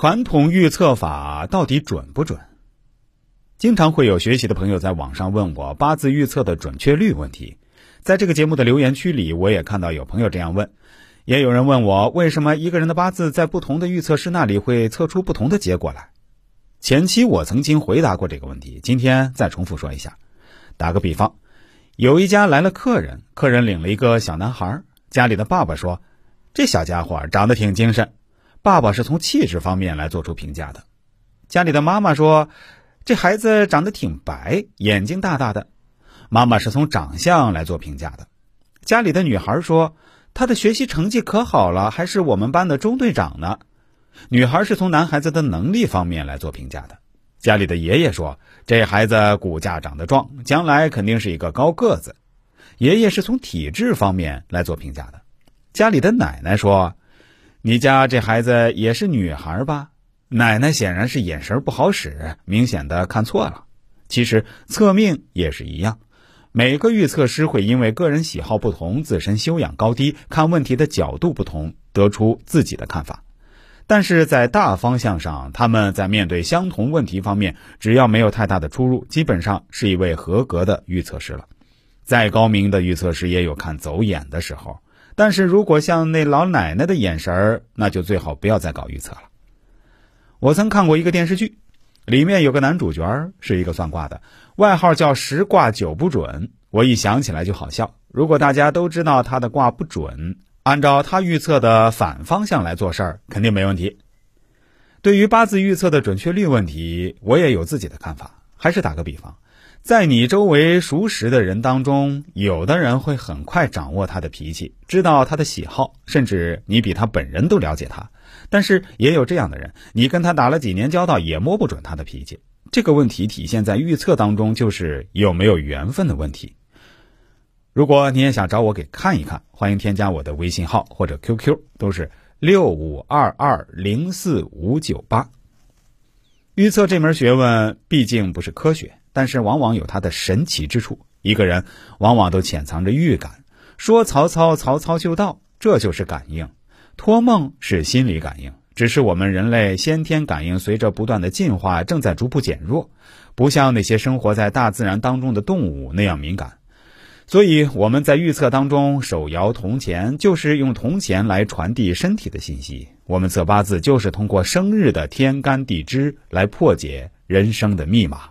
传统预测法到底准不准？经常会有学习的朋友在网上问我八字预测的准确率问题，在这个节目的留言区里，我也看到有朋友这样问，也有人问我为什么一个人的八字在不同的预测师那里会测出不同的结果来。前期我曾经回答过这个问题，今天再重复说一下。打个比方，有一家来了客人，客人领了一个小男孩，家里的爸爸说，这小家伙长得挺精神，爸爸是从气质方面来做出评价的。家里的妈妈说。这孩子长得挺白，眼睛大大的。妈妈是从长相来做评价的。家里的女孩说，他的学习成绩可好了，还是我们班的中队长呢。女孩是从男孩子的能力方面来做评价的。家里的爷爷说，这孩子骨架长得壮，将来肯定是一个高个子。爷爷是从体质方面来做评价的。家里的奶奶说，你家这孩子也是女孩吧？奶奶显然是眼神不好使，明显的看错了。其实测命也是一样，每个预测师会因为个人喜好不同、自身修养高低、看问题的角度不同，得出自己的看法。但是在大方向上，他们在面对相同问题方面，只要没有太大的出入，基本上是一位合格的预测师了。再高明的预测师也有看走眼的时候，但是如果像那老奶奶的眼神儿，那就最好不要再搞预测了。我曾看过一个电视剧，里面有个男主角是一个算卦的，外号叫十卦九不准。我一想起来就好笑。如果大家都知道他的卦不准，按照他预测的反方向来做事儿，肯定没问题。对于八字预测的准确率问题，我也有自己的看法。还是打个比方。在你周围熟识的人当中，有的人会很快掌握他的脾气，知道他的喜好，甚至你比他本人都了解他。但是也有这样的人，你跟他打了几年交道，也摸不准他的脾气。这个问题体现在预测当中，就是有没有缘分的问题。如果你也想找我给看一看，欢迎添加我的微信号或者 QQ，都是六五二二零四五九八。预测这门学问毕竟不是科学。但是往往有它的神奇之处。一个人往往都潜藏着预感，说曹操，曹操就到，这就是感应；托梦是心理感应。只是我们人类先天感应随着不断的进化，正在逐步减弱，不像那些生活在大自然当中的动物那样敏感。所以我们在预测当中手摇铜钱，就是用铜钱来传递身体的信息；我们测八字，就是通过生日的天干地支来破解人生的密码。